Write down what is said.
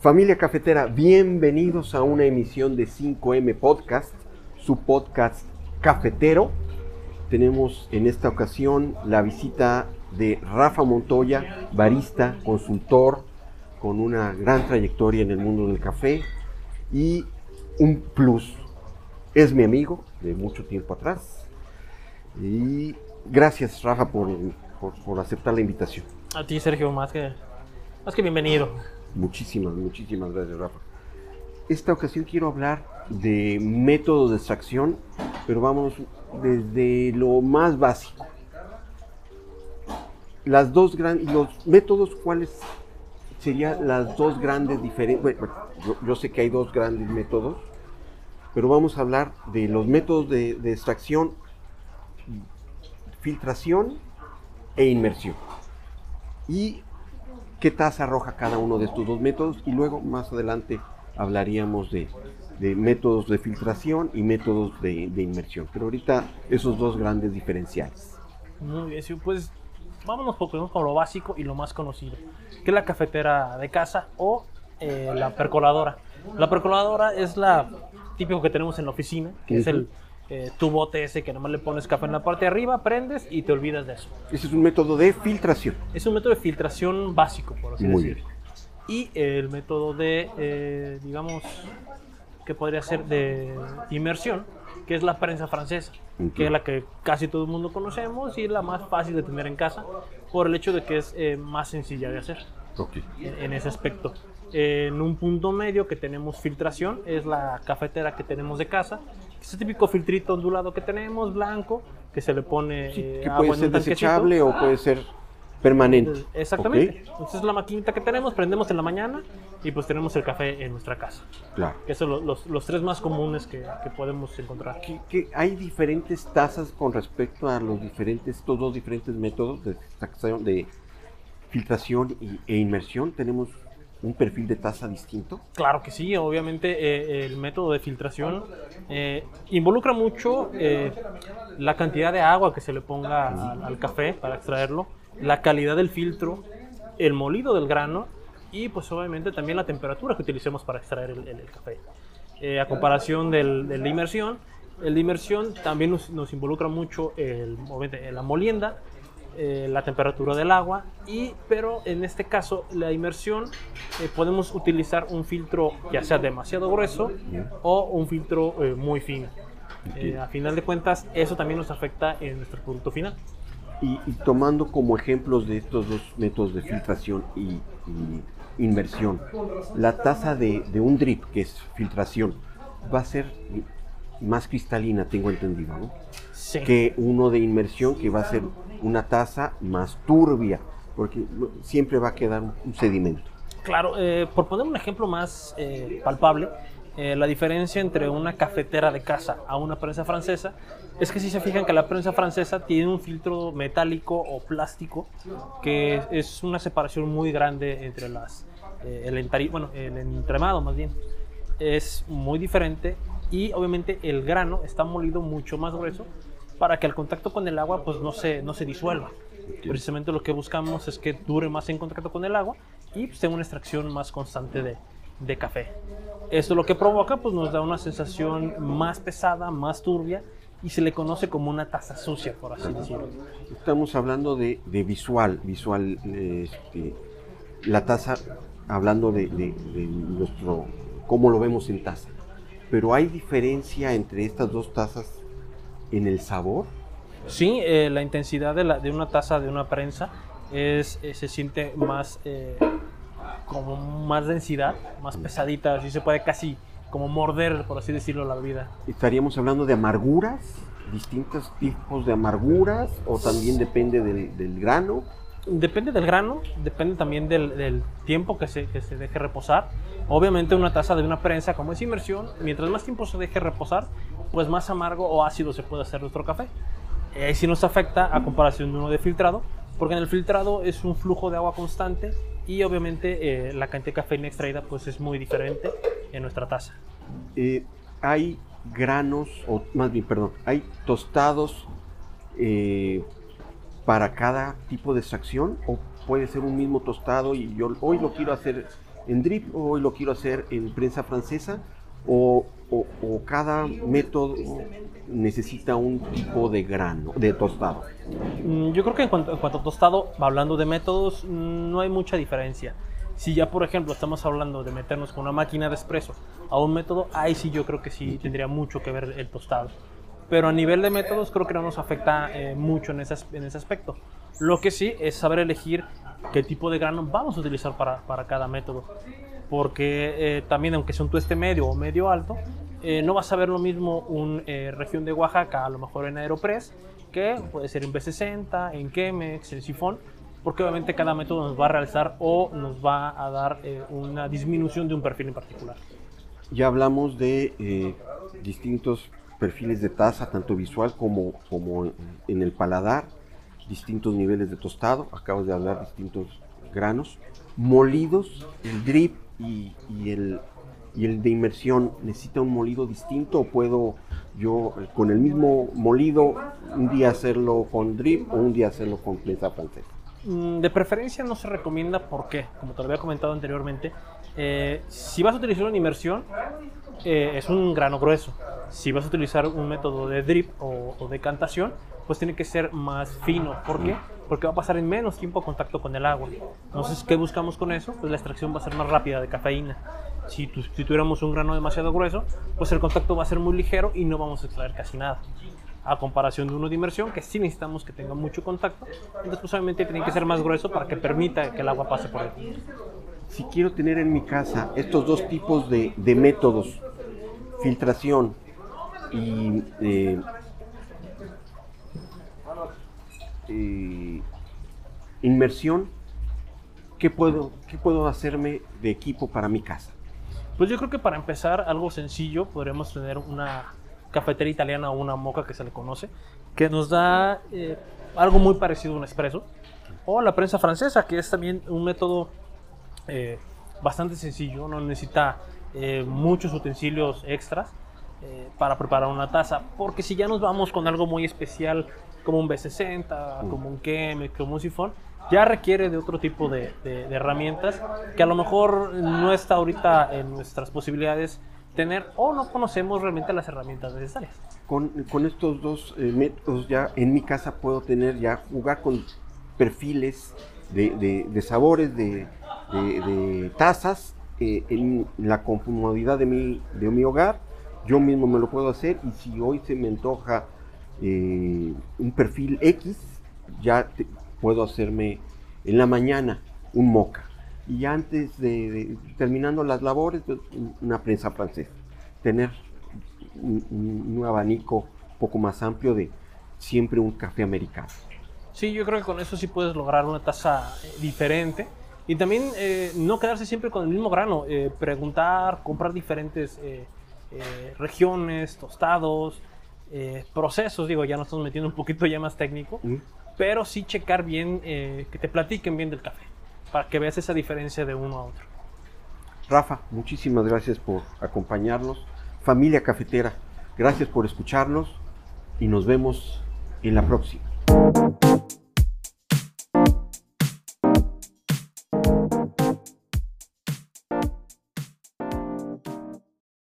Familia cafetera, bienvenidos a una emisión de 5M Podcast, su podcast cafetero. Tenemos en esta ocasión la visita de Rafa Montoya, barista, consultor, con una gran trayectoria en el mundo del café y un plus. Es mi amigo de mucho tiempo atrás. Y gracias, Rafa, por, por- aceptar la invitación. A ti, Sergio, más que, más que bienvenido. Muchísimas, muchísimas gracias, Rafa. Esta ocasión quiero hablar de métodos de extracción, pero vamos desde lo más básico. Las dos gran, los métodos, ¿cuáles serían las dos grandes diferencias? Bueno, yo, yo sé que hay dos grandes métodos, pero vamos a hablar de los métodos de, de extracción, filtración e inmersión. Y qué tasa arroja cada uno de estos dos métodos y luego más adelante hablaríamos de, de métodos de filtración y métodos de, de inmersión. Pero ahorita esos dos grandes diferenciales. Muy bien, sí, pues vámonos poco con lo básico y lo más conocido, que es la cafetera de casa o eh, la percoladora. La percoladora es la típico que tenemos en la oficina, que es el eh, tubote ese que nomás le pones café en la parte de arriba, prendes y te olvidas de eso. Ese es un método de filtración. Es un método de filtración básico, por así Muy decirlo. Y el método de, eh, digamos, que podría ser de inmersión, que es la prensa francesa, Ujú. que es la que casi todo el mundo conocemos y es la más fácil de tener en casa por el hecho de que es eh, más sencilla de hacer Ok. en, en ese aspecto. En un punto medio que tenemos filtración es la cafetera que tenemos de casa, ese típico filtrito ondulado que tenemos, blanco, que se le pone Sí, que puede ser desechable o puede ser permanente. Exactamente. ¿ok? Entonces es la maquinita que tenemos, prendemos en la mañana y pues tenemos el café en nuestra casa. Claro. Que son los, los- los tres más comunes que, que podemos encontrar. Que, que hay diferentes tasas con respecto a los diferentes, estos dos diferentes métodos de de filtración y- e inmersión. Tenemos un perfil de tasa distinto. Claro que sí, obviamente eh, el método de filtración eh, involucra mucho eh, la cantidad de agua que se le ponga al, al café para extraerlo, la calidad del filtro, el molido del grano y pues obviamente también la temperatura que utilicemos para extraer el, el- el café. Eh, a comparación del, del de inmersión, el de inmersión también nos, nos involucra mucho el, la molienda, eh, la temperatura del agua, y, pero en este caso la inmersión eh, podemos utilizar un filtro ya sea demasiado grueso o un filtro eh, muy fino. Eh, a final de cuentas, eso también nos afecta en nuestro producto final. Y, y tomando como ejemplos de estos dos métodos de filtración y, y inmersión, la tasa de, de un drip, que es filtración, va a ser más cristalina, tengo entendido, ¿no? Sí. que uno de inmersión, que va a ser una taza más turbia, porque siempre va a quedar un- sedimento. Claro, eh, por poner un ejemplo más eh, palpable, eh, la diferencia entre una cafetera de casa a una prensa francesa es que si se fijan que la prensa francesa tiene un filtro metálico o plástico que es una separación muy grande entre las eh, el, entari- bueno, el entremado más bien es muy diferente y obviamente el grano está molido mucho más grueso para que al contacto con el agua pues no se, no se disuelva. Precisamente lo que buscamos es que dure más en contacto con el agua y pues, tenga una extracción más constante de, de café. Esto lo que provoca pues nos da una sensación más pesada, más turbia y se le conoce como una taza sucia, por así decirlo. Estamos hablando de, de visual, visual, este, la taza, hablando de, de- de nuestro, cómo lo vemos en taza. Pero hay diferencia entre estas dos tazas en el sabor. Sí, eh, la intensidad de, la- de una taza de una prensa es, eh, se siente más, eh, como más densidad, más pesadita, así se puede casi como morder, por así decirlo, la bebida. Estaríamos hablando de amarguras, distintos tipos de amarguras, o también depende del, del grano. Depende del grano, depende también del, del tiempo que se, que se deje reposar. Obviamente una taza de una prensa como es inmersión, mientras más tiempo se deje reposar, pues más amargo o ácido se puede hacer nuestro café. Eh, sí nos afecta a comparación de uno de filtrado, porque en el filtrado es un flujo de agua constante y obviamente eh, la cantidad de cafeína extraída pues es muy diferente en nuestra taza. Eh, hay granos, o más bien, perdón, hay tostados eh, para cada tipo de extracción, o puede ser un mismo tostado y yo hoy lo quiero hacer en drip, hoy lo quiero hacer en prensa francesa, o, o- o cada método necesita un tipo de grano, de tostado. Mm, Yo creo que en cuanto, en cuanto a tostado, hablando de métodos, mm, no hay mucha diferencia. Si ya, por ejemplo, estamos hablando de meternos con una máquina de espresso a un método, ahí sí yo creo que sí tendría mucho que ver el tostado. Pero a nivel de métodos creo que no nos afecta eh, mucho en ese, en ese aspecto. Lo que sí es saber elegir qué tipo de grano vamos a utilizar para, para cada método. Porque eh, también, aunque sea un tueste medio o medio alto, eh, no vas a ver lo mismo una región de Oaxaca, a lo mejor en Aeropress, que puede ser en B60, en Chemex, en Sifón, porque obviamente cada método nos va a realizar o nos va a dar eh, una disminución de un perfil en particular. Ya hablamos de eh, distintos perfiles de taza, tanto visual como, como en- el paladar, distintos niveles de tostado, acabas de hablar distintos granos, molidos, el drip y, el, y el de inmersión, ¿necesita un molido distinto o puedo yo con el mismo molido un día hacerlo con drip o un día hacerlo con prensa francesa? Mm, De preferencia no se recomienda porque, como te lo había comentado anteriormente, eh, si vas a utilizar una inmersión, eh, es un grano grueso. Si vas a utilizar un método de drip o, o decantación, pues tiene que ser más fino. ¿Por qué? Porque va a pasar en menos tiempo contacto con el agua. Entonces, ¿qué buscamos con eso? Pues la extracción va a ser más rápida de cafeína. Si, tu- si tuviéramos un grano demasiado grueso, pues el contacto va a ser muy ligero y no vamos a extraer casi nada a comparación de uno de inmersión, que sí necesitamos que tenga mucho contacto, entonces pues obviamente tiene que ser más grueso para que permita que el agua pase por él. si quiero tener en mi casa estos dos tipos de, de métodos, filtración y eh, eh, inmersión, ¿qué puedo, ¿qué puedo hacerme de equipo para mi casa? Pues yo creo que para empezar, algo sencillo, podríamos tener una cafetera italiana o una moca que se le conoce, que nos da eh, algo muy parecido a un espresso, o la prensa francesa, que es también un método eh, bastante sencillo, no necesita eh, muchos utensilios extras eh, para preparar una taza, porque si ya nos vamos con algo muy especial como un B60, como un Chemex, como un sifón, ya requiere de otro tipo de, de- de herramientas que a lo mejor no está ahorita en nuestras posibilidades tener o no conocemos realmente las herramientas necesarias. Con, con estos dos eh, métodos ya en mi casa puedo tener ya jugar con perfiles de, de- sabores, de tazas eh, en la comodidad de mi, de mi hogar. Yo mismo me lo puedo hacer y si hoy se me antoja eh, un perfil X, ya puedo hacerme en la mañana un moca. Y antes de, de- terminando las labores, una prensa francesa. Tener un, abanico un poco más amplio de siempre un café americano. Sí, yo creo que con eso sí puedes lograr una taza eh, diferente. Y también eh, no quedarse siempre con el mismo grano. preguntar, comprar diferentes eh, regiones, tostados, eh, procesos. Digo, ya nos estamos metiendo un poquito ya más técnico. ¿Mm? Pero sí checar bien, eh, que te platiquen bien del café. Para que veas esa diferencia de uno a otro. Rafa, muchísimas gracias por acompañarnos. Familia cafetera, gracias por escucharnos y nos vemos en la próxima.